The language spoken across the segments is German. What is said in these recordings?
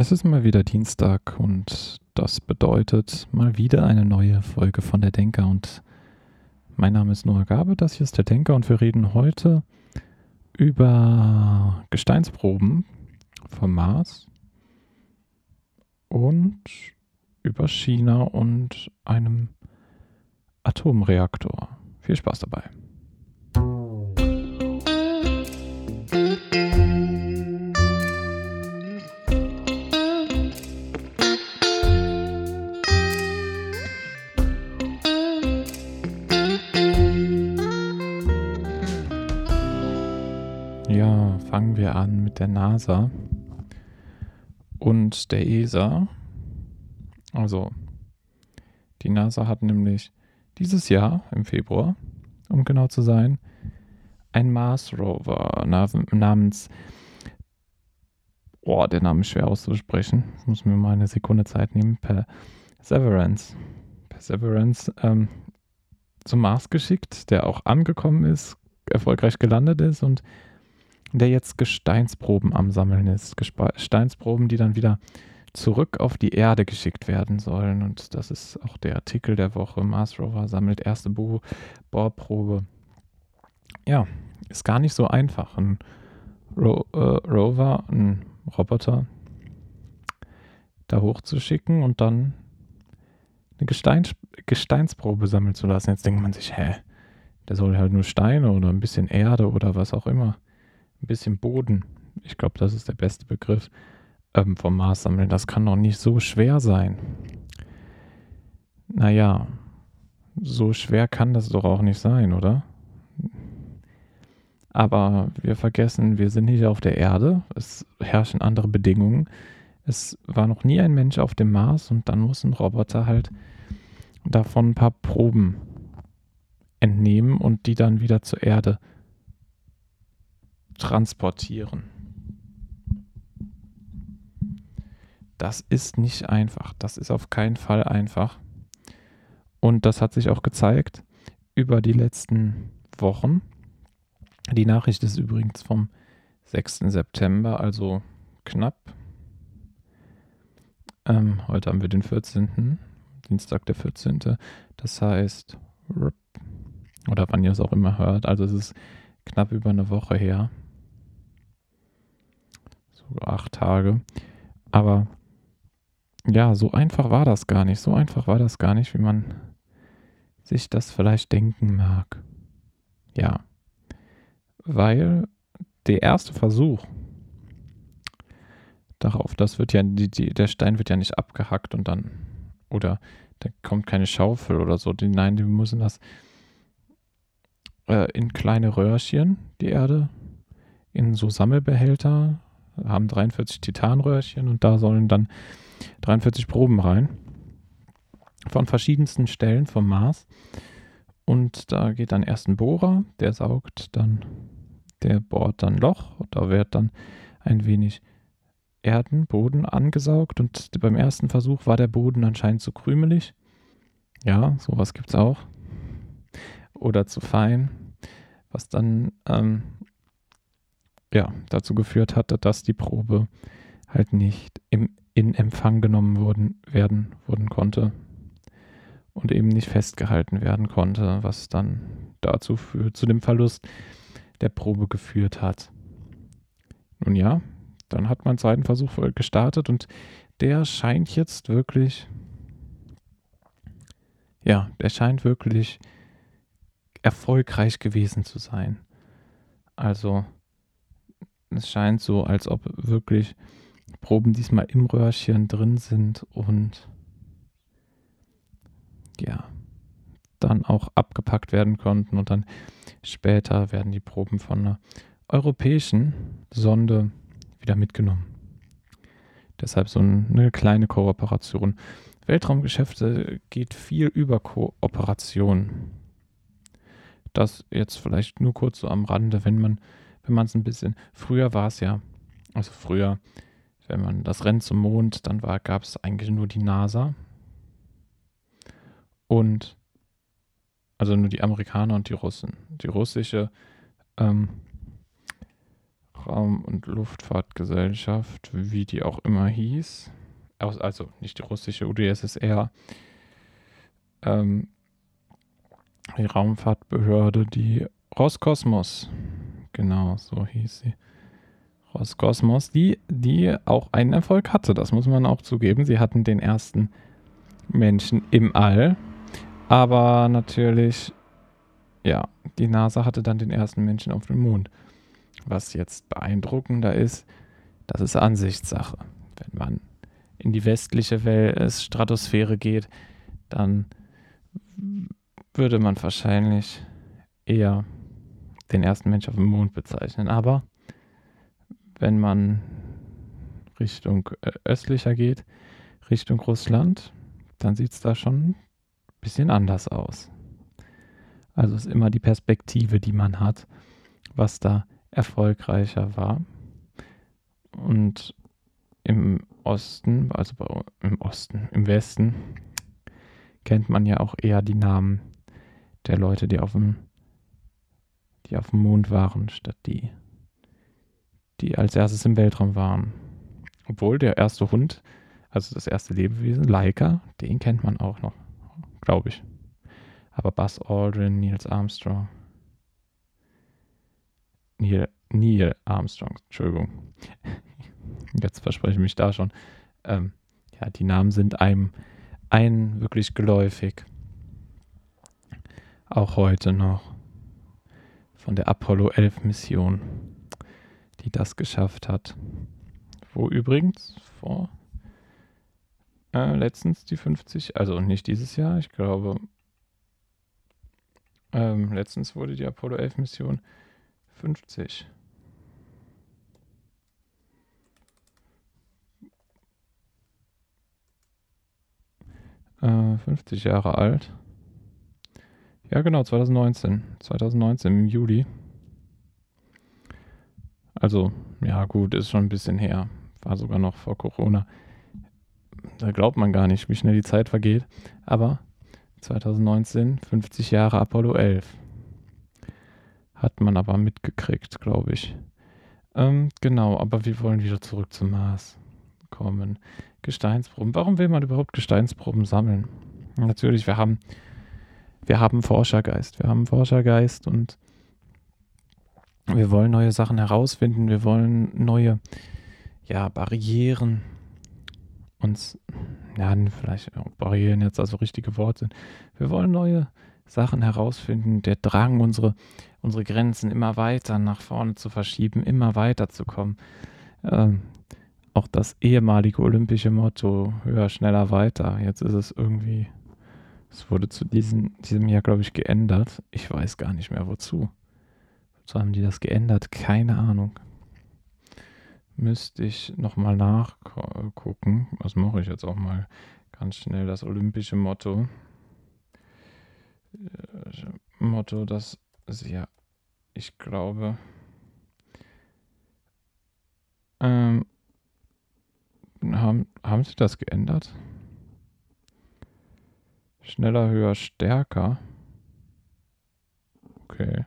Es ist mal wieder Dienstag und das bedeutet mal wieder eine neue Folge von der Denker und mein Name ist Noah Gabe, das hier ist der Denker und wir reden heute über Gesteinsproben vom Mars und über China und einem Atomreaktor. Viel Spaß dabei. Fangen wir an mit der NASA und der ESA. Also, die NASA hat nämlich dieses Jahr im Februar, um genau zu sein, ein Mars Rover namens, oh, der Name ist schwer auszusprechen, ich muss mir mal eine Sekunde Zeit nehmen, Perseverance, Perseverance ähm, zum Mars geschickt, der auch angekommen ist, erfolgreich gelandet ist und der jetzt Gesteinsproben am Sammeln ist. Gesteinsproben, die dann wieder zurück auf die Erde geschickt werden sollen. Und das ist auch der Artikel der Woche. Mars Rover sammelt erste Bo Bohrprobe. Ja, ist gar nicht so einfach. Ein Ro äh, Rover, ein Roboter, da hochzuschicken und dann eine Gesteins Gesteinsprobe sammeln zu lassen. Jetzt denkt man sich, hä, der soll halt nur Steine oder ein bisschen Erde oder was auch immer ein bisschen Boden, ich glaube, das ist der beste Begriff, ähm, vom Mars sammeln. Das kann doch nicht so schwer sein. Naja, so schwer kann das doch auch nicht sein, oder? Aber wir vergessen, wir sind nicht auf der Erde. Es herrschen andere Bedingungen. Es war noch nie ein Mensch auf dem Mars und dann muss ein Roboter halt davon ein paar Proben entnehmen und die dann wieder zur Erde transportieren. Das ist nicht einfach. Das ist auf keinen Fall einfach. Und das hat sich auch gezeigt über die letzten Wochen. Die Nachricht ist übrigens vom 6. September, also knapp. Ähm, heute haben wir den 14. Dienstag der 14. Das heißt, oder wann ihr es auch immer hört, also es ist knapp über eine Woche her acht Tage. Aber ja, so einfach war das gar nicht. So einfach war das gar nicht, wie man sich das vielleicht denken mag. Ja. Weil der erste Versuch darauf, das wird ja, die, die, der Stein wird ja nicht abgehackt und dann, oder da kommt keine Schaufel oder so. Die, nein, die müssen das äh, in kleine Röhrchen, die Erde, in so Sammelbehälter haben 43 Titanröhrchen und da sollen dann 43 Proben rein. Von verschiedensten Stellen vom Mars. Und da geht dann erst ein Bohrer, der saugt dann, der bohrt dann Loch. Da wird dann ein wenig Erden, Boden angesaugt. Und beim ersten Versuch war der Boden anscheinend zu krümelig. Ja, sowas gibt es auch. Oder zu fein. Was dann ähm, ja, dazu geführt hatte, dass die Probe halt nicht im, in Empfang genommen worden, werden worden konnte und eben nicht festgehalten werden konnte, was dann dazu für, zu dem Verlust der Probe geführt hat. Nun ja, dann hat man einen zweiten Versuch gestartet und der scheint jetzt wirklich, ja, der scheint wirklich erfolgreich gewesen zu sein. Also es scheint so, als ob wirklich Proben diesmal im Röhrchen drin sind und ja, dann auch abgepackt werden konnten und dann später werden die Proben von einer europäischen Sonde wieder mitgenommen. Deshalb so eine kleine Kooperation. Weltraumgeschäfte geht viel über Kooperation. Das jetzt vielleicht nur kurz so am Rande, wenn man wenn man es ein bisschen, früher war es ja, also früher, wenn man das Rennen zum Mond, dann gab es eigentlich nur die NASA und also nur die Amerikaner und die Russen. Die russische ähm, Raum- und Luftfahrtgesellschaft, wie die auch immer hieß, also nicht die russische UdSSR, ähm, die Raumfahrtbehörde, die Roskosmos, genau, so hieß sie. Roskosmos, die, die auch einen Erfolg hatte, das muss man auch zugeben. Sie hatten den ersten Menschen im All, aber natürlich, ja, die NASA hatte dann den ersten Menschen auf dem Mond. Was jetzt beeindruckender ist, das ist Ansichtssache. Wenn man in die westliche Welt, Stratosphäre geht, dann würde man wahrscheinlich eher den ersten Mensch auf dem Mond bezeichnen. Aber wenn man Richtung äh, östlicher geht, Richtung Russland, dann sieht es da schon ein bisschen anders aus. Also ist immer die Perspektive, die man hat, was da erfolgreicher war. Und im Osten, also im Osten, im Westen, kennt man ja auch eher die Namen der Leute, die auf dem, die auf dem Mond waren, statt die, die als erstes im Weltraum waren. Obwohl der erste Hund, also das erste Lebewesen, Laika, den kennt man auch noch, glaube ich. Aber Buzz Aldrin, Niels Armstrong, Neil, Neil Armstrong, Entschuldigung. Jetzt verspreche ich mich da schon. Ähm, ja, die Namen sind einem ein wirklich geläufig. Auch heute noch. Von der Apollo 11 Mission, die das geschafft hat. Wo übrigens vor äh, letztens die 50, also nicht dieses Jahr, ich glaube, ähm, letztens wurde die Apollo 11 Mission 50. Äh, 50 Jahre alt. Ja, genau, 2019. 2019 im Juli. Also, ja, gut, ist schon ein bisschen her. War sogar noch vor Corona. Da glaubt man gar nicht, wie schnell die Zeit vergeht. Aber 2019, 50 Jahre Apollo 11. Hat man aber mitgekriegt, glaube ich. Ähm, genau, aber wir wollen wieder zurück zum Mars kommen. Gesteinsproben. Warum will man überhaupt Gesteinsproben sammeln? Natürlich, wir haben, wir haben Forschergeist. Wir haben Forschergeist und wir wollen neue Sachen herausfinden. Wir wollen neue ja, Barrieren uns, ja, vielleicht Barrieren jetzt also richtige Worte sind. Wir wollen neue Sachen herausfinden. Der Drang, unsere unsere Grenzen immer weiter nach vorne zu verschieben, immer weiter zu kommen. Ähm, auch das ehemalige olympische Motto, höher, schneller, weiter. Jetzt ist es irgendwie, es wurde zu diesem, diesem Jahr, glaube ich, geändert. Ich weiß gar nicht mehr wozu. Wozu haben die das geändert? Keine Ahnung. Müsste ich nochmal nachgucken. Was mache ich jetzt auch mal ganz schnell? Das olympische Motto. Äh, Motto, das sehr, ich glaube, ähm, haben, haben sie das geändert? Schneller, höher, stärker. Okay.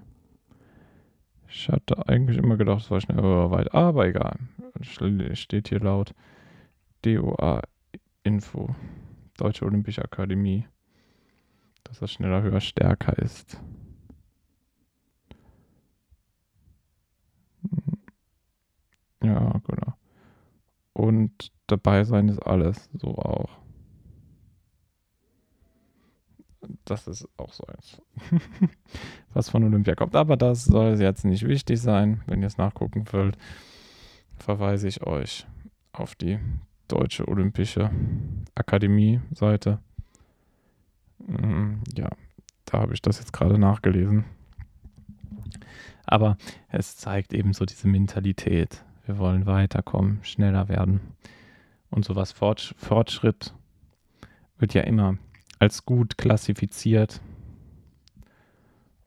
Ich hatte eigentlich immer gedacht, es war schneller, höher, weit. Aber egal. Steht hier laut DOA Info. Deutsche Olympische Akademie. Dass das schneller, höher, stärker ist. Ja, genau. Und dabei sein ist alles, so auch. Das ist auch so eins, was von Olympia kommt. Aber das soll jetzt nicht wichtig sein. Wenn ihr es nachgucken wollt, verweise ich euch auf die Deutsche Olympische Akademie-Seite. Mm, ja, da habe ich das jetzt gerade nachgelesen. Aber es zeigt eben so diese Mentalität. Wir wollen weiterkommen, schneller werden. Und sowas Fortschritt wird ja immer als gut klassifiziert.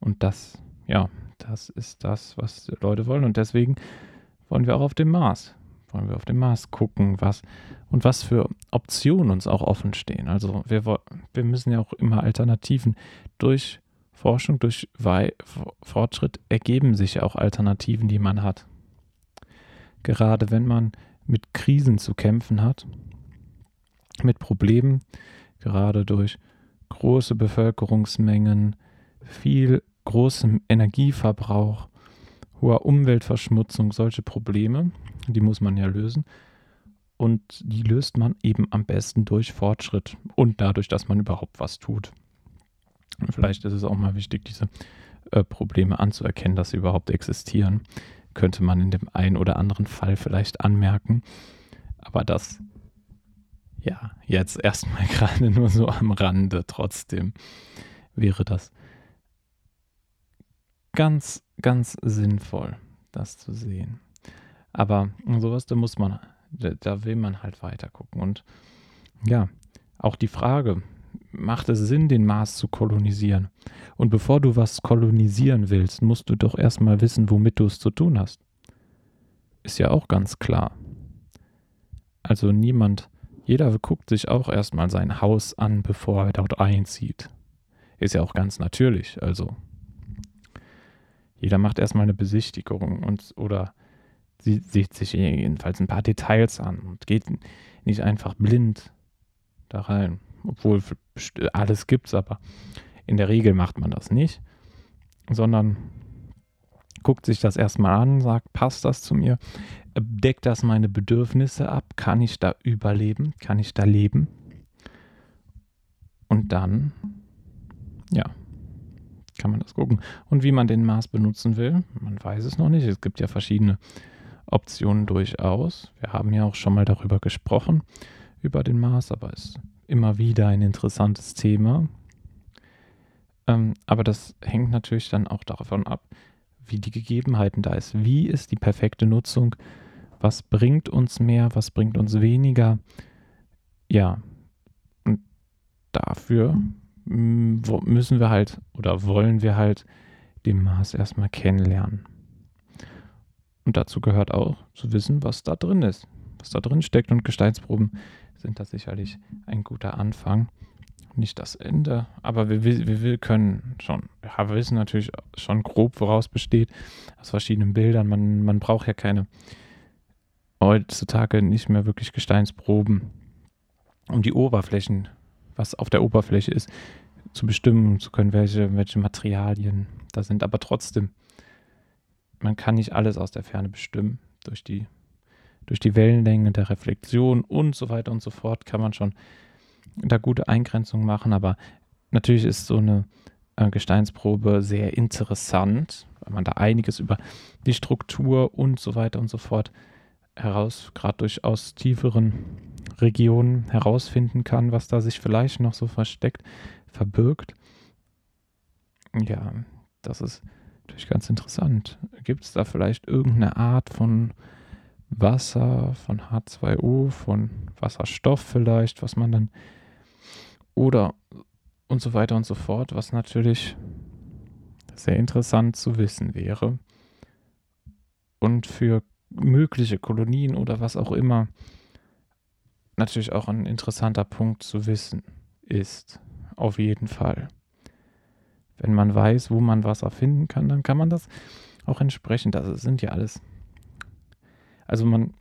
Und das, ja, das ist das, was Leute wollen. Und deswegen wollen wir auch auf dem Mars. Wollen wir auf dem Mars gucken, was und was für Optionen uns auch offen stehen. Also wir, wir müssen ja auch immer Alternativen durch Forschung, durch Fortschritt ergeben sich auch Alternativen, die man hat. gerade wenn man mit Krisen zu kämpfen hat, mit Problemen, gerade durch große Bevölkerungsmengen, viel großem Energieverbrauch, hoher Umweltverschmutzung, solche Probleme, die muss man ja lösen. Und die löst man eben am besten durch Fortschritt und dadurch, dass man überhaupt was tut. Und vielleicht ist es auch mal wichtig, diese äh, Probleme anzuerkennen, dass sie überhaupt existieren. Könnte man in dem einen oder anderen Fall vielleicht anmerken. Aber das, ja, jetzt erstmal gerade nur so am Rande. Trotzdem wäre das ganz, ganz sinnvoll, das zu sehen. Aber sowas, da muss man da, da will man halt weiter gucken. Und ja, auch die Frage, macht es Sinn, den Mars zu kolonisieren? Und bevor du was kolonisieren willst, musst du doch erstmal wissen, womit du es zu tun hast. Ist ja auch ganz klar. Also niemand, jeder guckt sich auch erstmal sein Haus an, bevor er dort einzieht. Ist ja auch ganz natürlich. Also jeder macht erstmal eine Besichtigung und oder sie sieht sich jedenfalls ein paar Details an und geht nicht einfach blind da rein. Obwohl alles gibt's, aber in der Regel macht man das nicht, sondern guckt sich das erstmal an, sagt, passt das zu mir? Deckt das meine Bedürfnisse ab? Kann ich da überleben? Kann ich da leben? Und dann, ja, kann man das gucken. Und wie man den Mars benutzen will, man weiß es noch nicht. Es gibt ja verschiedene Optionen durchaus. Wir haben ja auch schon mal darüber gesprochen, über den Mars, aber es ist immer wieder ein interessantes Thema. Ähm, aber das hängt natürlich dann auch davon ab, wie die Gegebenheiten da ist. Wie ist die perfekte Nutzung? Was bringt uns mehr? Was bringt uns weniger? Ja, und dafür müssen wir halt oder wollen wir halt den Mars erstmal kennenlernen. Und dazu gehört auch zu wissen, was da drin ist, was da drin steckt. Und Gesteinsproben sind da sicherlich ein guter Anfang. Nicht das Ende, aber wir, wir, können schon, ja, wir wissen natürlich schon grob, woraus besteht, aus verschiedenen Bildern. Man, man braucht ja keine, heutzutage nicht mehr wirklich Gesteinsproben, um die Oberflächen, was auf der Oberfläche ist, zu bestimmen zu können, welche, welche Materialien da sind. Aber trotzdem man kann nicht alles aus der Ferne bestimmen. Durch die, durch die Wellenlänge der Reflexion und so weiter und so fort kann man schon da gute Eingrenzungen machen. Aber natürlich ist so eine äh, Gesteinsprobe sehr interessant, weil man da einiges über die Struktur und so weiter und so fort heraus, gerade durch aus tieferen Regionen herausfinden kann, was da sich vielleicht noch so versteckt, verbirgt. Ja, das ist Natürlich ganz interessant. Gibt es da vielleicht irgendeine Art von Wasser, von H2O, von Wasserstoff vielleicht, was man dann oder und so weiter und so fort, was natürlich sehr interessant zu wissen wäre. Und für mögliche Kolonien oder was auch immer natürlich auch ein interessanter Punkt zu wissen ist. Auf jeden Fall. Wenn man weiß, wo man Wasser finden kann, dann kann man das auch entsprechend, das sind ja alles, also man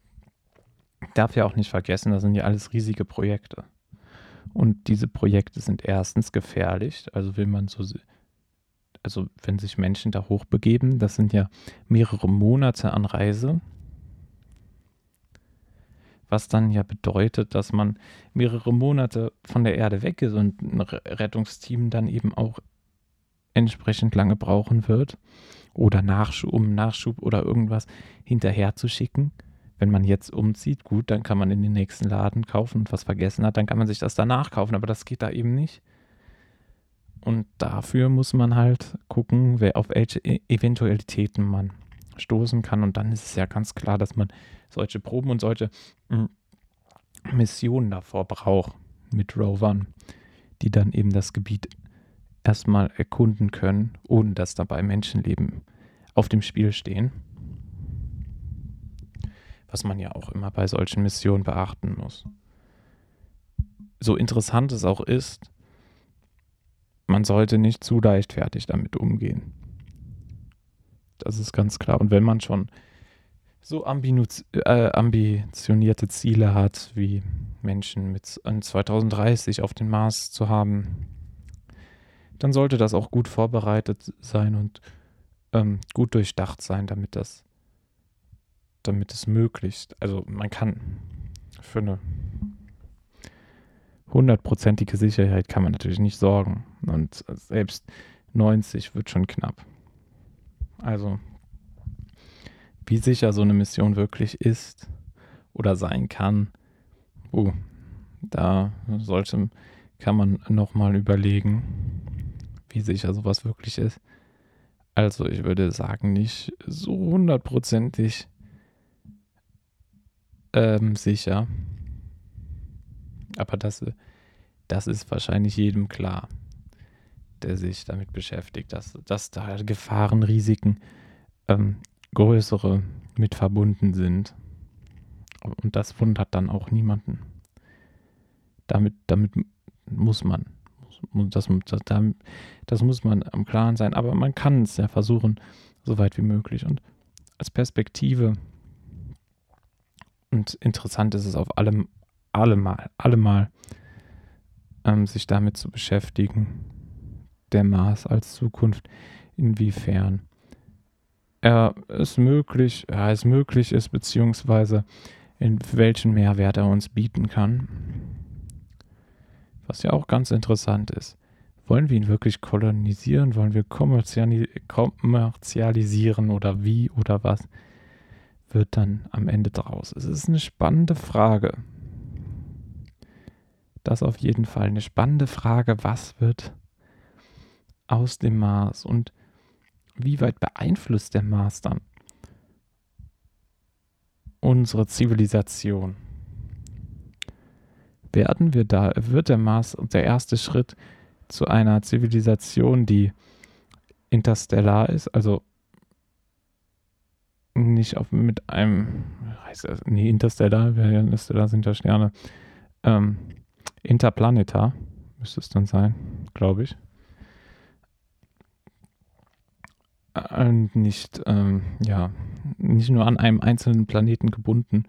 darf ja auch nicht vergessen, das sind ja alles riesige Projekte. Und diese Projekte sind erstens gefährlich, also will man so, also wenn sich Menschen da hochbegeben, das sind ja mehrere Monate an Reise, was dann ja bedeutet, dass man mehrere Monate von der Erde weg ist und ein Rettungsteam dann eben auch entsprechend lange brauchen wird. Oder Nachschub, um Nachschub oder irgendwas hinterher zu schicken. Wenn man jetzt umzieht, gut, dann kann man in den nächsten Laden kaufen und was vergessen hat, dann kann man sich das danach kaufen, aber das geht da eben nicht. Und dafür muss man halt gucken, wer auf welche e-, Eventualitäten man stoßen kann. Und dann ist es ja ganz klar, dass man solche Proben und solche hm, Missionen davor braucht mit Rovern, die dann eben das Gebiet erstmal erkunden können, ohne dass dabei Menschenleben auf dem Spiel stehen. Was man ja auch immer bei solchen Missionen beachten muss. So interessant es auch ist, man sollte nicht zu leichtfertig damit umgehen. Das ist ganz klar. Und wenn man schon so äh, ambitionierte Ziele hat, wie Menschen mit 2030 auf den Mars zu haben, dann sollte das auch gut vorbereitet sein und ähm, gut durchdacht sein, damit das, damit es möglichst, also man kann für eine hundertprozentige Sicherheit kann man natürlich nicht sorgen und selbst 90 wird schon knapp. Also wie sicher so eine Mission wirklich ist oder sein kann, uh, da sollte, kann man nochmal überlegen, wie sicher sowas wirklich ist. Also ich würde sagen, nicht so hundertprozentig ähm, sicher. Aber das, das ist wahrscheinlich jedem klar, der sich damit beschäftigt, dass, dass da Gefahren, Risiken ähm, größere mit verbunden sind. Und das wundert dann auch niemanden. Damit, damit muss man. Das, das, das muss man am Klaren sein. Aber man kann es ja versuchen, so weit wie möglich. Und als Perspektive und interessant ist es auf allem, allemal, allemal, ähm, sich damit zu beschäftigen, der Mars als Zukunft, inwiefern er es möglich, ja, es möglich ist, beziehungsweise in welchen Mehrwert er uns bieten kann. Was ja auch ganz interessant ist. Wollen wir ihn wirklich kolonisieren? Wollen wir kommerzialisieren oder wie oder was wird dann am Ende draus? Es ist eine spannende Frage. Das auf jeden Fall eine spannende Frage. Was wird aus dem Mars? Und wie weit beeinflusst der Mars dann unsere Zivilisation? Werden wir da, wird der Mars der erste Schritt zu einer Zivilisation, die interstellar ist, also nicht auf, mit einem, heißt das, nee, interstellar, interstellar sind ja Sterne, ähm, interplanetar müsste es dann sein, glaube ich. nicht, ähm, ja, nicht nur an einem einzelnen Planeten gebunden,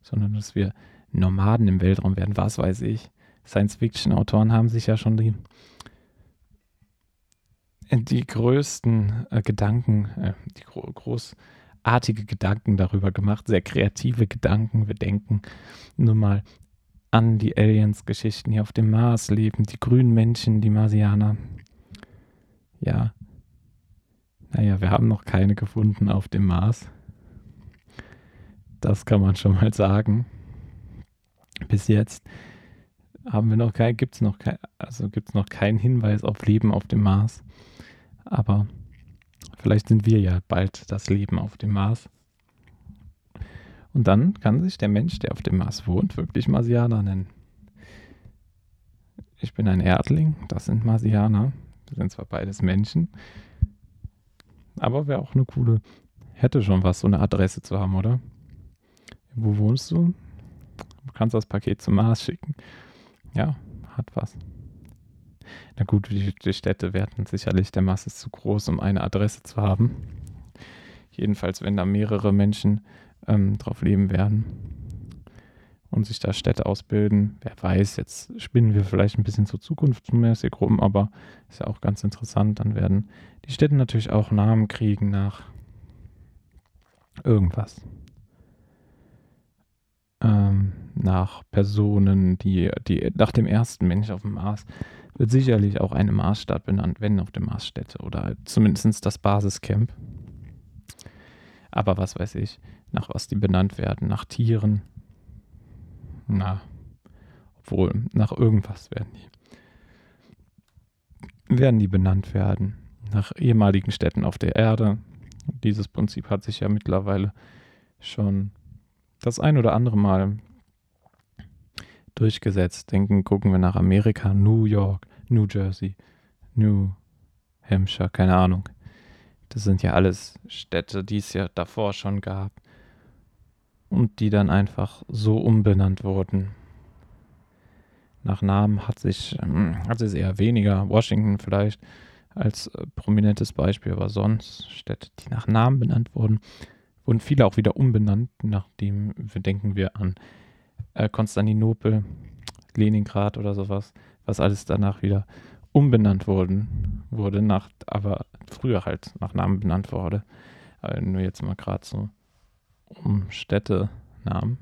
sondern dass wir Nomaden im Weltraum werden, was weiß ich. Science-Fiction-Autoren haben sich ja schon die, die größten äh, Gedanken, äh, die gro großartige Gedanken darüber gemacht, sehr kreative Gedanken. Wir denken nur mal an die Aliens-Geschichten, die auf dem Mars leben, die grünen Menschen, die Marsianer. Ja, naja, wir haben noch keine gefunden auf dem Mars. Das kann man schon mal sagen. Bis jetzt haben wir noch kein, gibt es noch kein, also gibt es noch keinen Hinweis auf Leben auf dem Mars. Aber vielleicht sind wir ja bald das Leben auf dem Mars. Und dann kann sich der Mensch, der auf dem Mars wohnt, wirklich Marsianer nennen. Ich bin ein Erdling, das sind Marsianer. Wir sind zwar beides Menschen, aber wäre auch eine coole, hätte schon was, so eine Adresse zu haben, oder? Wo wohnst du? Du kannst das Paket zum Mars schicken. Ja, hat was. Na gut, die, Städte werden sicherlich, der ist zu groß, um eine Adresse zu haben. Jedenfalls, wenn da mehrere Menschen ähm, drauf leben werden und sich da Städte ausbilden. Wer weiß, jetzt spinnen wir vielleicht ein bisschen zur zukunftsmäßig rum, aber ist ja auch ganz interessant. Dann werden die Städte natürlich auch Namen kriegen nach irgendwas. Ähm, nach Personen, die, die nach dem ersten Mensch auf dem Mars wird sicherlich auch eine Marsstadt benannt, wenn auf dem Mars Städte oder zumindest das Basiscamp. Aber was weiß ich, nach was die benannt werden, nach Tieren, na, obwohl, nach irgendwas werden die. Werden die benannt werden. Nach ehemaligen Städten auf der Erde. Dieses Prinzip hat sich ja mittlerweile schon das ein oder andere Mal durchgesetzt. Denken, gucken wir nach Amerika, New York, New Jersey, New Hampshire, keine Ahnung. Das sind ja alles Städte, die es ja davor schon gab und die dann einfach so umbenannt wurden. Nach Namen hat sich, ähm, hat es eher weniger, Washington vielleicht als äh, prominentes Beispiel, aber sonst Städte, die nach Namen benannt wurden, wurden viele auch wieder umbenannt, nachdem wir denken wir an äh, Konstantinopel, Leningrad oder sowas, was alles danach wieder umbenannt wurden, wurde, nach, aber früher halt nach Namen benannt wurde. Aber nur jetzt mal gerade so um Städtenamen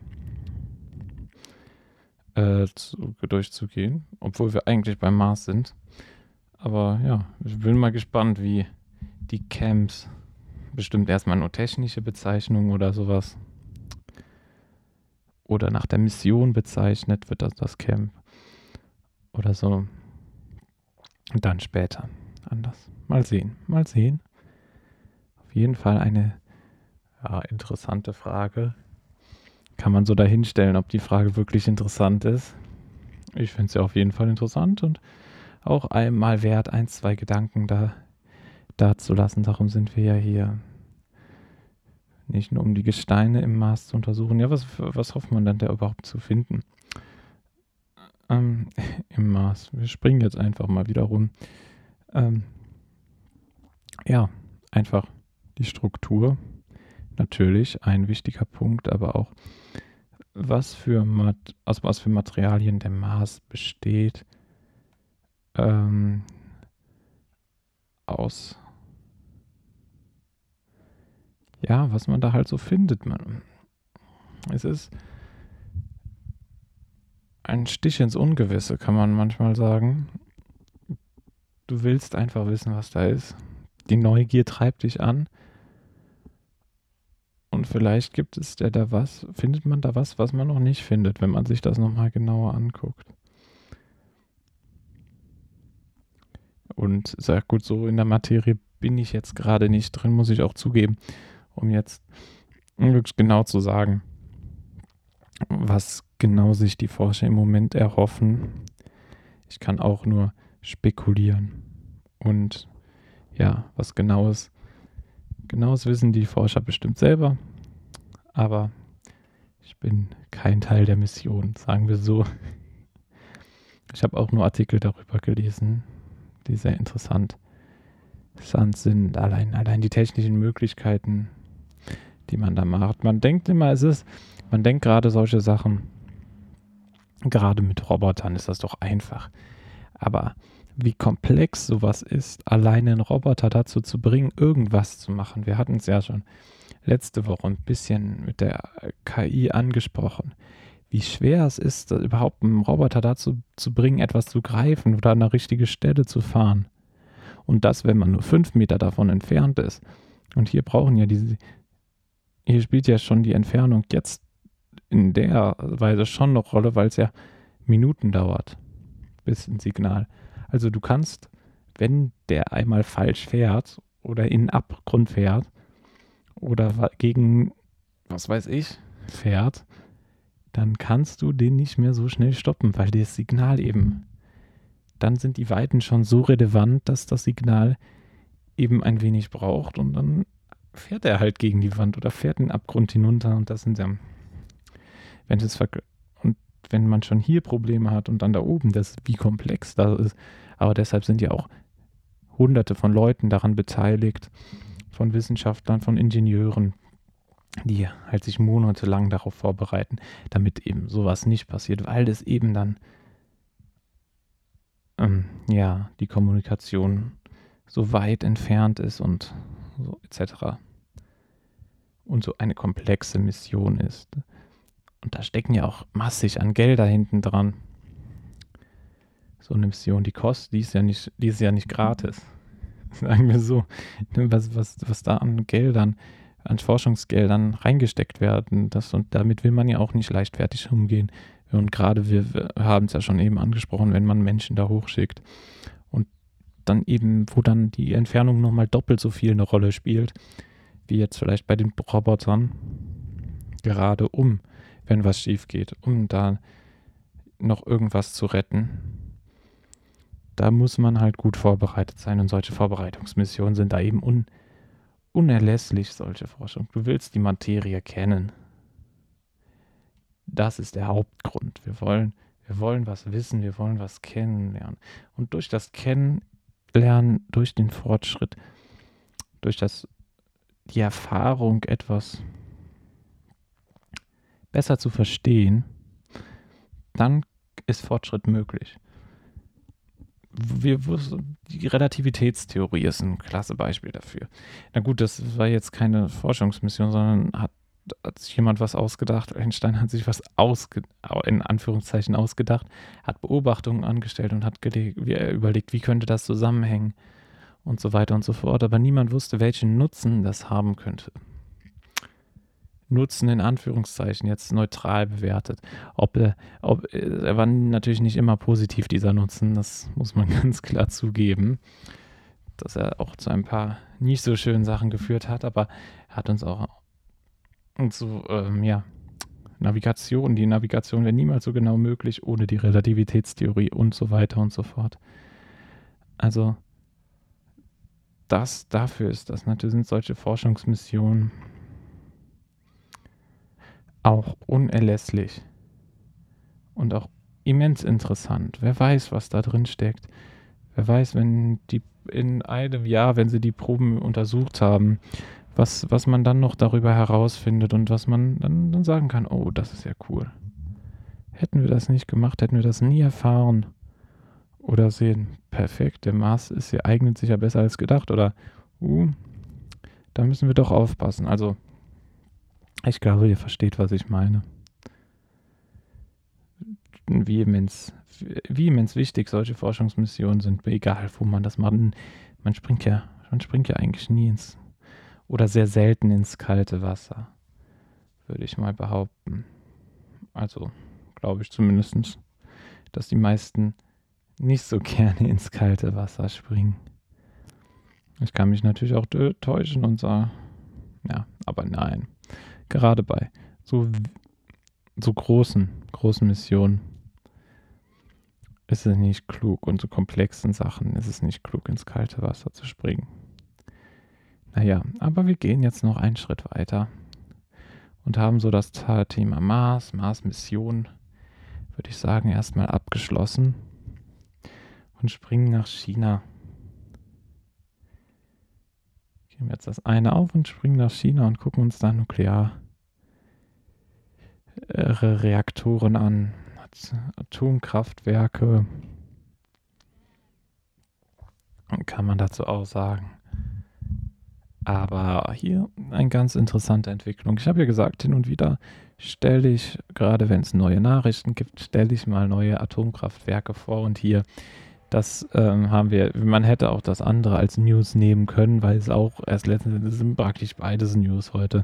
äh, zu, durchzugehen, obwohl wir eigentlich beim Mars sind. Aber ja, ich bin mal gespannt, wie die Camps, bestimmt erstmal nur technische Bezeichnung oder sowas, oder nach der Mission bezeichnet wird das das Camp oder so. Und dann später anders. Mal sehen, mal sehen. Auf jeden Fall eine ja, interessante Frage. Kann man so dahinstellen, ob die Frage wirklich interessant ist. Ich finde es ja auf jeden Fall interessant und auch einmal wert, ein, zwei Gedanken da, da zu lassen. Darum sind wir ja hier. Nicht nur um die Gesteine im Mars zu untersuchen. Ja, was, was hofft man dann da überhaupt zu finden? Ähm, Im Mars. Wir springen jetzt einfach mal wieder rum. Ähm, ja, einfach die Struktur. Natürlich ein wichtiger Punkt, aber auch was für, Mat aus was für Materialien der Mars besteht. Ähm, aus ja, was man da halt so findet. Man, es ist ein Stich ins Ungewisse, kann man manchmal sagen. Du willst einfach wissen, was da ist. Die Neugier treibt dich an. Und vielleicht gibt es ja da was, findet man da was, was man noch nicht findet, wenn man sich das nochmal genauer anguckt. Und sag gut, so in der Materie bin ich jetzt gerade nicht drin, muss ich auch zugeben um jetzt wirklich genau zu sagen, was genau sich die Forscher im Moment erhoffen. Ich kann auch nur spekulieren. Und ja, was genaues, genaues wissen die Forscher bestimmt selber. Aber ich bin kein Teil der Mission, sagen wir so. Ich habe auch nur Artikel darüber gelesen, die sehr interessant sind. Allein, allein die technischen Möglichkeiten, die man da macht. Man denkt immer, es ist, man denkt gerade solche Sachen, gerade mit Robotern ist das doch einfach. Aber wie komplex sowas ist, alleine einen Roboter dazu zu bringen, irgendwas zu machen. Wir hatten es ja schon letzte Woche ein bisschen mit der KI angesprochen, wie schwer es ist, überhaupt einen Roboter dazu zu bringen, etwas zu greifen oder an eine richtige Stelle zu fahren. Und das, wenn man nur fünf Meter davon entfernt ist. Und hier brauchen ja diese, hier spielt ja schon die Entfernung jetzt in der Weise schon eine Rolle, weil es ja Minuten dauert bis ein Signal. Also du kannst, wenn der einmal falsch fährt oder in Abgrund fährt oder gegen, was weiß ich, fährt, dann kannst du den nicht mehr so schnell stoppen, weil das Signal eben, dann sind die Weiten schon so relevant, dass das Signal eben ein wenig braucht und dann fährt er halt gegen die Wand oder fährt den Abgrund hinunter und das sind ja, wenn das und wenn man schon hier Probleme hat und dann da oben, das wie komplex das ist, aber deshalb sind ja auch hunderte von Leuten daran beteiligt, von Wissenschaftlern, von Ingenieuren, die halt sich monatelang darauf vorbereiten, damit eben sowas nicht passiert, weil es eben dann ähm, ja die Kommunikation so weit entfernt ist und so etc. Und so eine komplexe Mission ist. Und da stecken ja auch massig an Gelder hinten dran. So eine Mission, die kostet, die ist ja nicht, die ist ja nicht gratis. Sagen wir so. Was, was, was da an Geldern, an Forschungsgeldern reingesteckt werden, das, und damit will man ja auch nicht leichtfertig umgehen. Und gerade wir, wir haben es ja schon eben angesprochen, wenn man Menschen da hochschickt dann eben, wo dann die Entfernung nochmal doppelt so viel eine Rolle spielt, wie jetzt vielleicht bei den Robotern, gerade um, wenn was schief geht, um da noch irgendwas zu retten. Da muss man halt gut vorbereitet sein und solche Vorbereitungsmissionen sind da eben un unerlässlich, solche Forschung. Du willst die Materie kennen. Das ist der Hauptgrund. Wir wollen, wir wollen was wissen, wir wollen was kennenlernen. Und durch das Kennen Lernen, durch den Fortschritt, durch das, die Erfahrung, etwas besser zu verstehen, dann ist Fortschritt möglich. Wir, die Relativitätstheorie ist ein klasse Beispiel dafür. Na gut, das war jetzt keine Forschungsmission, sondern hat, hat sich jemand was ausgedacht. Einstein hat sich was ausge, in Anführungszeichen ausgedacht, hat Beobachtungen angestellt und hat wie überlegt, wie könnte das zusammenhängen und so weiter und so fort. Aber niemand wusste, welchen Nutzen das haben könnte. Nutzen in Anführungszeichen jetzt neutral bewertet. Ob, ob, er war natürlich nicht immer positiv, dieser Nutzen, das muss man ganz klar zugeben, dass er auch zu ein paar nicht so schönen Sachen geführt hat, aber er hat uns auch und so, ähm, ja, Navigation, die Navigation wäre niemals so genau möglich ohne die Relativitätstheorie und so weiter und so fort. Also, das dafür ist das natürlich sind solche Forschungsmissionen auch unerlässlich und auch immens interessant. Wer weiß, was da drin steckt. Wer weiß, wenn die in einem Jahr, wenn sie die Proben untersucht haben, was, was man dann noch darüber herausfindet und was man dann, dann sagen kann, oh, das ist ja cool. Hätten wir das nicht gemacht, hätten wir das nie erfahren. Oder sehen, perfekt, der Mars ist hier, eignet sich ja besser als gedacht. Oder, uh, da müssen wir doch aufpassen. Also ich glaube, ihr versteht, was ich meine. Wie immens, wie immens wichtig solche Forschungsmissionen sind, egal wo man das macht. Man springt ja, man springt ja eigentlich nie ins oder sehr selten ins kalte Wasser, würde ich mal behaupten. Also glaube ich zumindest, dass die meisten nicht so gerne ins kalte Wasser springen. Ich kann mich natürlich auch täuschen und sagen, ja, aber nein gerade bei so, so großen, großen Missionen ist es nicht klug und so komplexen Sachen ist es nicht klug, ins kalte Wasser zu springen. Naja, aber wir gehen jetzt noch einen Schritt weiter und haben so das Thema Mars, Mars-Mission, würde ich sagen, erstmal abgeschlossen und springen nach China. Geben jetzt das eine auf und springen nach China und gucken uns da Nuklear Reaktoren an, Atomkraftwerke. Kann man dazu auch sagen. Aber hier eine ganz interessante Entwicklung. Ich habe ja gesagt, hin und wieder stelle ich, gerade wenn es neue Nachrichten gibt, stelle ich mal neue Atomkraftwerke vor. Und hier, das ähm, haben wir, man hätte auch das andere als News nehmen können, weil es auch erst letztendlich sind praktisch beides News heute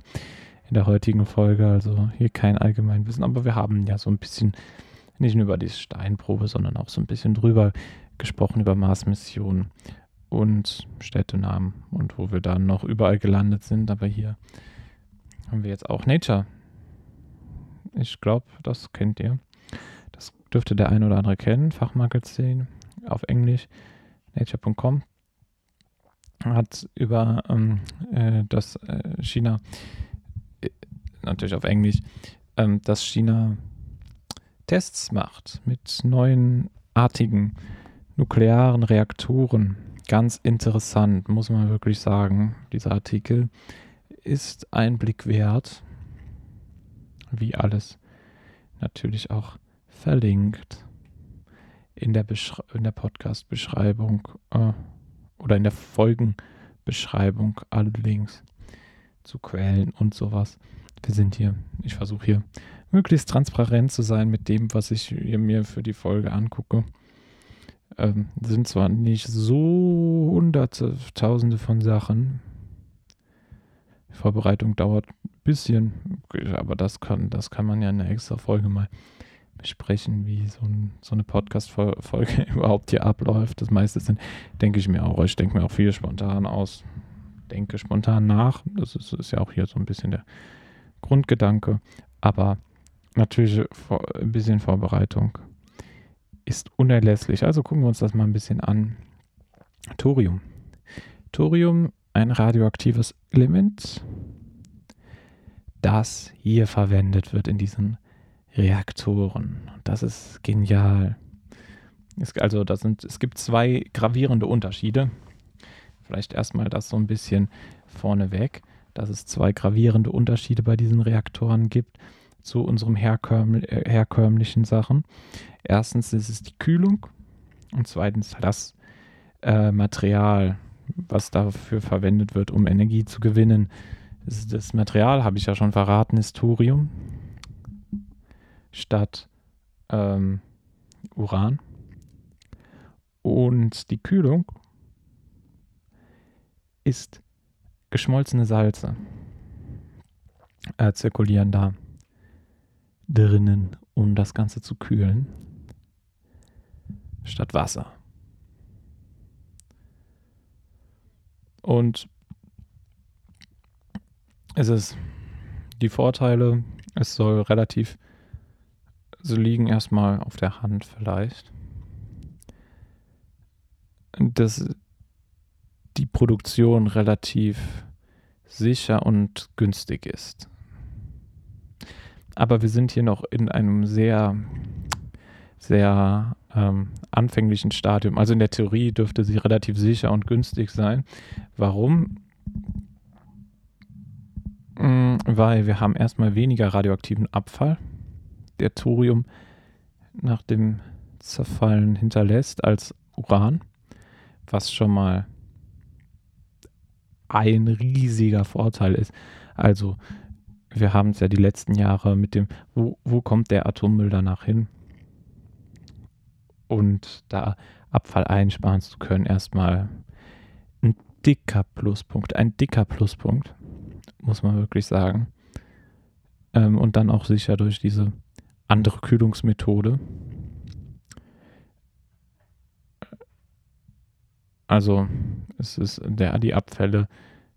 in der heutigen Folge. Also hier kein Allgemeinwissen, aber wir haben ja so ein bisschen nicht nur über die Steinprobe, sondern auch so ein bisschen drüber gesprochen, über Mars-Missionen und Städtenamen und wo wir dann noch überall gelandet sind. Aber hier haben wir jetzt auch Nature. Ich glaube, das kennt ihr. Das dürfte der ein oder andere kennen. Fachmagazin auf Englisch, nature.com hat über ähm, äh, das äh, China natürlich auf Englisch, ähm, dass China Tests macht mit neuen artigen nuklearen Reaktoren. Ganz interessant, muss man wirklich sagen. Dieser Artikel ist ein Blick wert. Wie alles natürlich auch verlinkt in der, der Podcast-Beschreibung äh, oder in der Folgenbeschreibung alle Links zu Quellen und sowas wir sind hier. Ich versuche hier möglichst transparent zu sein mit dem, was ich mir für die Folge angucke. Ähm, sind zwar nicht so hunderte, tausende von Sachen. Die Vorbereitung dauert ein bisschen, aber das kann, das kann man ja in einer extra Folge mal besprechen, wie so, ein, so eine Podcast-Folge überhaupt hier abläuft. Das meiste sind, denke ich mir auch, ich denke mir auch viel spontan aus, denke spontan nach. Das ist, ist ja auch hier so ein bisschen der Grundgedanke, aber natürlich ein bisschen Vorbereitung ist unerlässlich. Also gucken wir uns das mal ein bisschen an. Thorium. Thorium, ein radioaktives Element, das hier verwendet wird in diesen Reaktoren. Das ist genial. Es, also das sind, es gibt zwei gravierende Unterschiede. Vielleicht erstmal das so ein bisschen vorneweg. dass es zwei gravierende Unterschiede bei diesen Reaktoren gibt zu unserem herkömm äh, herkömmlichen Sachen. Erstens ist es die Kühlung und zweitens das äh, Material, was dafür verwendet wird, um Energie zu gewinnen. Das, Material, habe ich ja schon verraten, ist Thorium statt ähm, Uran. Und die Kühlung ist geschmolzene Salze äh, zirkulieren da drinnen, um das Ganze zu kühlen, statt Wasser. Und es ist die Vorteile, es soll relativ, so liegen erstmal auf der Hand vielleicht dass die Produktion relativ sicher und günstig ist. Aber wir sind hier noch in einem sehr, sehr ähm, anfänglichen Stadium. Also in der Theorie dürfte sie relativ sicher und günstig sein. Warum? Mm, weil wir haben erstmal weniger radioaktiven Abfall, der Thorium nach dem Zerfallen hinterlässt, als Uran was schon mal ein riesiger Vorteil ist. Also, wir haben es ja die letzten Jahre mit dem, wo, wo kommt der Atommüll danach hin? Und da Abfall einsparen zu können, erstmal ein dicker Pluspunkt, ein dicker Pluspunkt, muss man wirklich sagen. Ähm, und dann auch sicher durch diese andere Kühlungsmethode Also es ist der, die Abfälle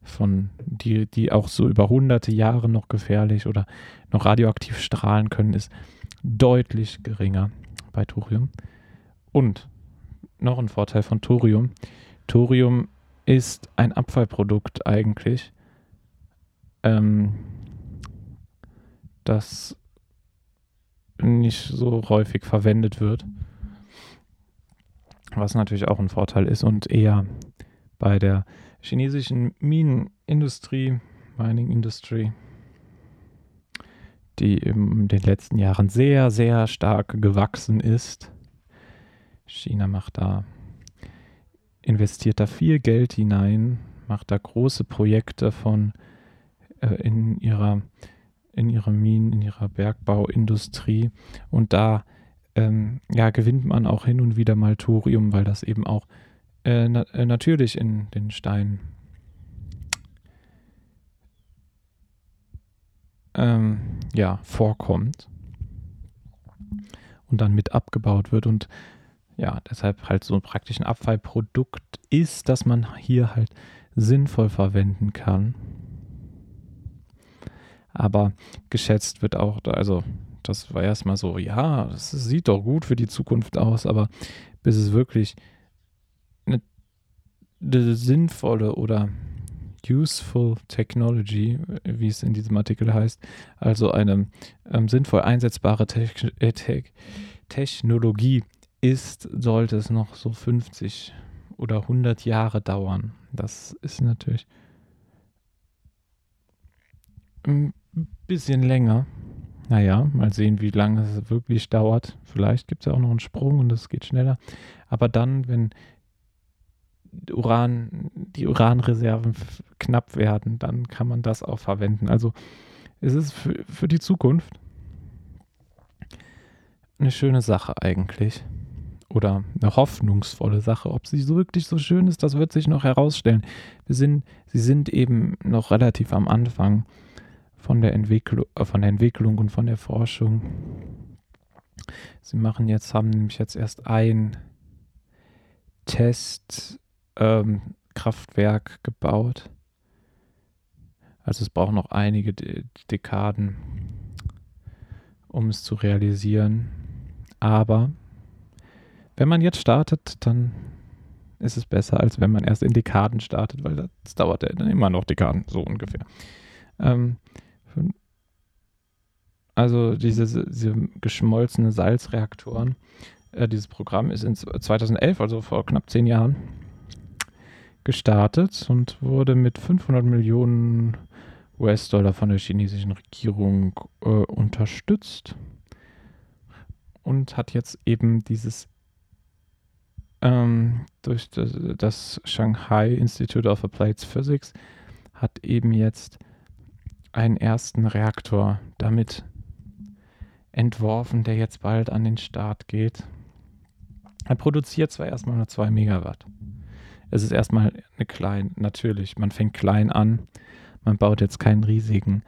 von, die, die auch so über hunderte Jahre noch gefährlich oder noch radioaktiv strahlen können, ist deutlich geringer bei Thorium. Und noch ein Vorteil von Thorium. Thorium ist ein Abfallprodukt eigentlich, ähm, das nicht so häufig verwendet wird was natürlich auch ein Vorteil ist und eher bei der chinesischen Minenindustrie, Mining Industry, die in den letzten Jahren sehr, sehr stark gewachsen ist. China macht da, investiert da viel Geld hinein, macht da große Projekte von äh, in ihrer in ihrer Minen, in ihrer Bergbauindustrie und da ähm, ja, gewinnt man auch hin und wieder mal Thorium, weil das eben auch äh, na äh, natürlich in den Steinen ähm, ja, vorkommt und dann mit abgebaut wird und ja, deshalb halt so praktisch ein Abfallprodukt ist, das man hier halt sinnvoll verwenden kann. Aber geschätzt wird auch, also das war erstmal so, ja, das sieht doch gut für die Zukunft aus, aber bis es wirklich sinnvolle oder useful technology, wie es in diesem Artikel heißt, also eine ähm, sinnvoll einsetzbare Te äh, Te Technologie ist, sollte es noch so 50 oder 100 Jahre dauern. Das ist natürlich ein bisschen länger. Naja, mal sehen, wie lange es wirklich dauert. Vielleicht gibt es ja auch noch einen Sprung und es geht schneller. Aber dann, wenn Uran, die Uranreserven knapp werden, dann kann man das auch verwenden. Also es ist für, für die Zukunft eine schöne Sache eigentlich. Oder eine hoffnungsvolle Sache. Ob sie so wirklich so schön ist, das wird sich noch herausstellen. Wir sind, sie sind eben noch relativ am Anfang von der, Entwicklung, äh, von der Entwicklung und von der Forschung. Sie machen jetzt, haben nämlich jetzt erst ein Testkraftwerk ähm, gebaut. Also es braucht noch einige De Dekaden, um es zu realisieren. Aber wenn man jetzt startet, dann ist es besser, als wenn man erst in Dekaden startet, weil das dauert ja dann immer noch Dekaden, so ungefähr. Ähm, also diese, diese geschmolzene Salzreaktoren. Äh, dieses Programm ist in 2011, also vor knapp zehn Jahren, gestartet und wurde mit 500 Millionen US-Dollar von der chinesischen Regierung äh, unterstützt und hat jetzt eben dieses ähm, durch das, das, Shanghai Institute of Applied Physics hat eben jetzt einen ersten Reaktor damit entworfen, der jetzt bald an den Start geht. Er produziert zwar erstmal nur 2 Megawatt. Es ist erstmal eine kleine, natürlich, man fängt klein an, man baut jetzt keinen riesigen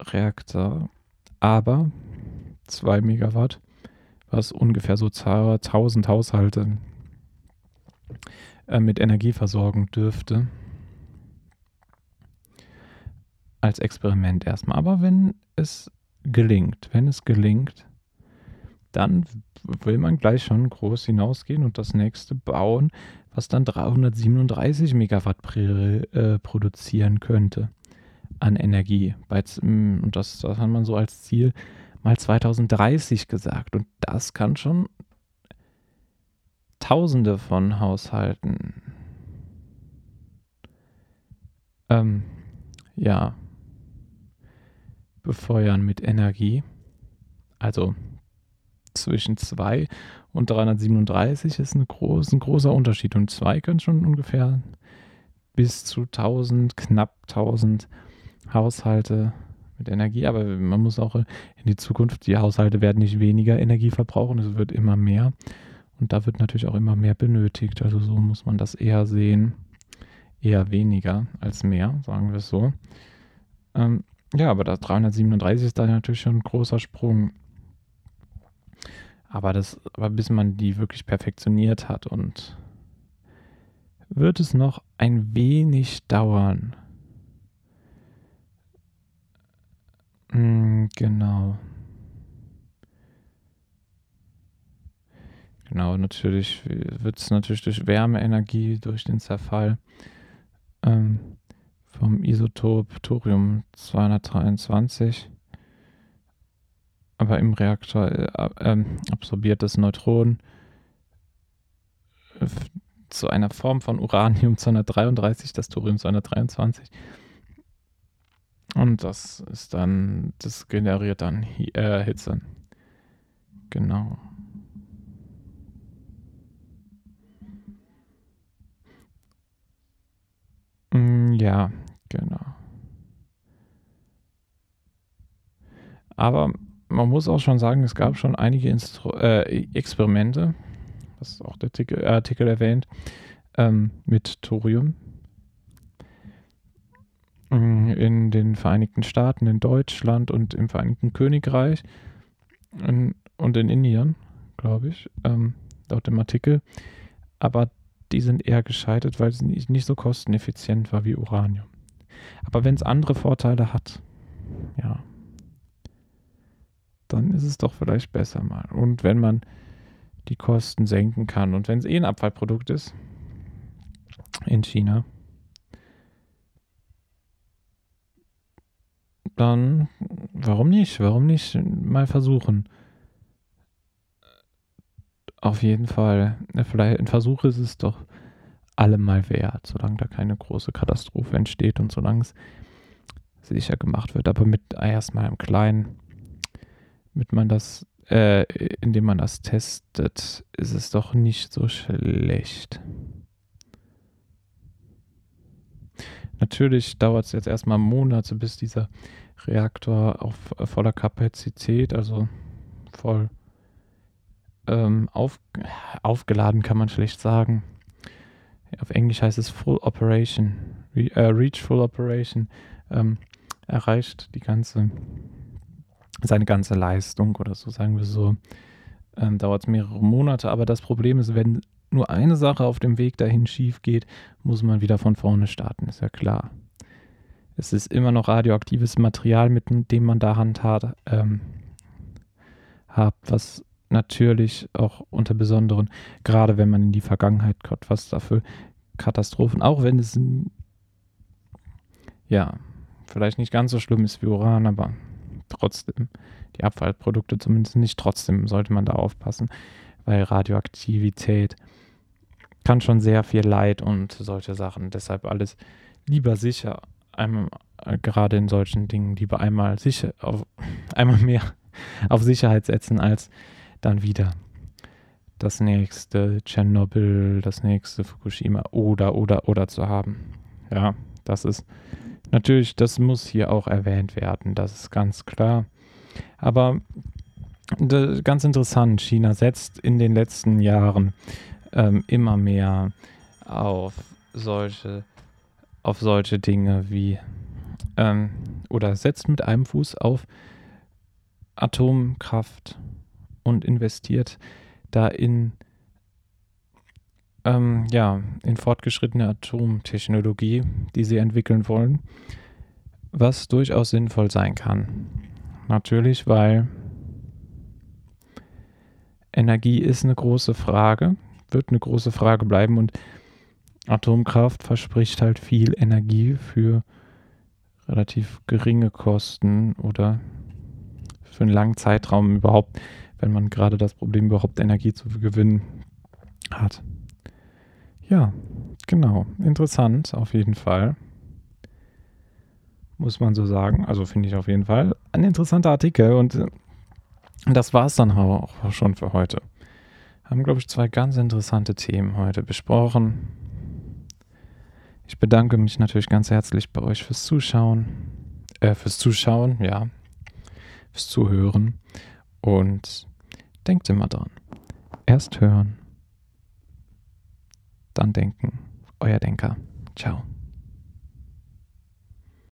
Reaktor, aber 2 Megawatt, was ungefähr so 1000 Haushalte äh, mit Energie versorgen dürfte. Als Experiment erstmal. Aber wenn es gelingt, wenn es gelingt, dann will man gleich schon groß hinausgehen und das nächste bauen, was dann 337 Megawatt äh, produzieren könnte an Energie. Mm, und das, das hat man so als Ziel mal 2030 gesagt. Und das kann schon Tausende von Haushalten ähm, ja befeuern mit Energie. Also zwischen 2 und 337 ist eine groß, ein großer Unterschied. Und 2 können schon ungefähr bis zu 1000, knapp 1000 Haushalte mit Energie. Aber man muss auch in die Zukunft, die Haushalte werden nicht weniger Energie verbrauchen, es wird immer mehr. Und da wird natürlich auch immer mehr benötigt. Also so muss man das eher sehen. Eher weniger als mehr, sagen wir es so. Ähm, ja, aber das 337 ist da natürlich schon ein großer Sprung. Aber das, aber bis man die wirklich perfektioniert hat und wird es noch ein wenig dauern. Mm, genau. Genau, natürlich wird es natürlich durch Wärmeenergie, durch den Zerfall ähm, vom Isotop Thorium 223 aber im Reaktor äh, äh, absorbiert das Neutron äh, zu einer Form von Uranium 233, das Thorium 223. Und das ist dann, das generiert dann äh, Hitze. Genau. Mm, ja, genau. Aber man muss auch schon sagen, es gab schon einige Instru äh, Experimente, was auch der Artikel, äh, Artikel erwähnt, ähm, mit Thorium mm, in den Vereinigten Staaten, in Deutschland und im Vereinigten Königreich in, und in Indien, glaube ich, ähm, laut dem Artikel. Aber die sind eher gescheitert, weil es nicht, nicht so kosteneffizient war wie Uranium. Aber wenn es andere Vorteile hat, ja, dann ist es doch vielleicht besser mal. Und wenn man die Kosten senken kann und wenn es eh ein Abfallprodukt ist in China, dann warum nicht? Warum nicht mal versuchen? Auf jeden Fall, vielleicht ein Versuch ist es doch allemal wert, solange da keine große Katastrophe entsteht und solange es sicher gemacht wird, aber mit erstmal im Kleinen mit man das, äh, indem man das testet, ist es doch nicht so schlecht. Natürlich dauert es jetzt erstmal Monate, bis dieser Reaktor auf voller Kapazität, also voll ähm, auf, aufgeladen kann man schlecht sagen. Auf Englisch heißt es Full Operation, Re, äh, Reach Full Operation, ähm, erreicht die ganze seine ganze Leistung oder so, sagen wir so. Ähm, dauert es mehrere Monate, aber das Problem ist, wenn nur eine Sache auf dem Weg dahin schief geht, muss man wieder von vorne starten, ist ja klar. Es ist immer noch radioaktives Material, mit dem man da Hand hat, ähm, hat was natürlich auch unter besonderen, gerade wenn man in die Vergangenheit kommt, was dafür Katastrophen, auch wenn es ja, vielleicht nicht ganz so schlimm ist wie Uran, aber trotzdem die Abfallprodukte zumindest nicht. Trotzdem sollte man da aufpassen, weil Radioaktivität kann schon sehr viel Leid und solche Sachen. Deshalb alles lieber sicher, einem äh, gerade in solchen Dingen lieber einmal sicher auf, einmal mehr auf Sicherheit setzen als dann wieder das nächste Tschernobyl, das nächste Fukushima oder oder oder zu haben. Ja, das ist natürlich, das muss hier auch erwähnt werden, das ist ganz klar. Aber ganz interessant, China setzt in den letzten Jahren ähm, immer mehr auf solche, auf solche Dinge wie ähm, oder setzt mit einem Fuß auf Atomkraft und investiert da in ähm, ja, in fortgeschrittene Atomtechnologie, die sie entwickeln wollen, was durchaus sinnvoll sein kann. Natürlich, weil Energie ist eine große Frage, wird eine große Frage bleiben und Atomkraft verspricht halt viel Energie für relativ geringe Kosten oder für einen langen Zeitraum überhaupt, wenn man gerade das Problem überhaupt Energie zu gewinnen hat. Ja, genau. Interessant auf jeden Fall. Muss man so sagen. Also finde ich auf jeden Fall ein interessanter Artikel und äh, das war es dann auch schon für heute. Haben, glaube ich, zwei ganz interessante Themen heute besprochen. Ich bedanke mich natürlich ganz herzlich bei euch fürs Zuschauen. Äh, fürs Zuschauen, ja. Fürs Zuhören. Und denkt immer dran. Erst hören, dann denken. Euer Denker. Ciao.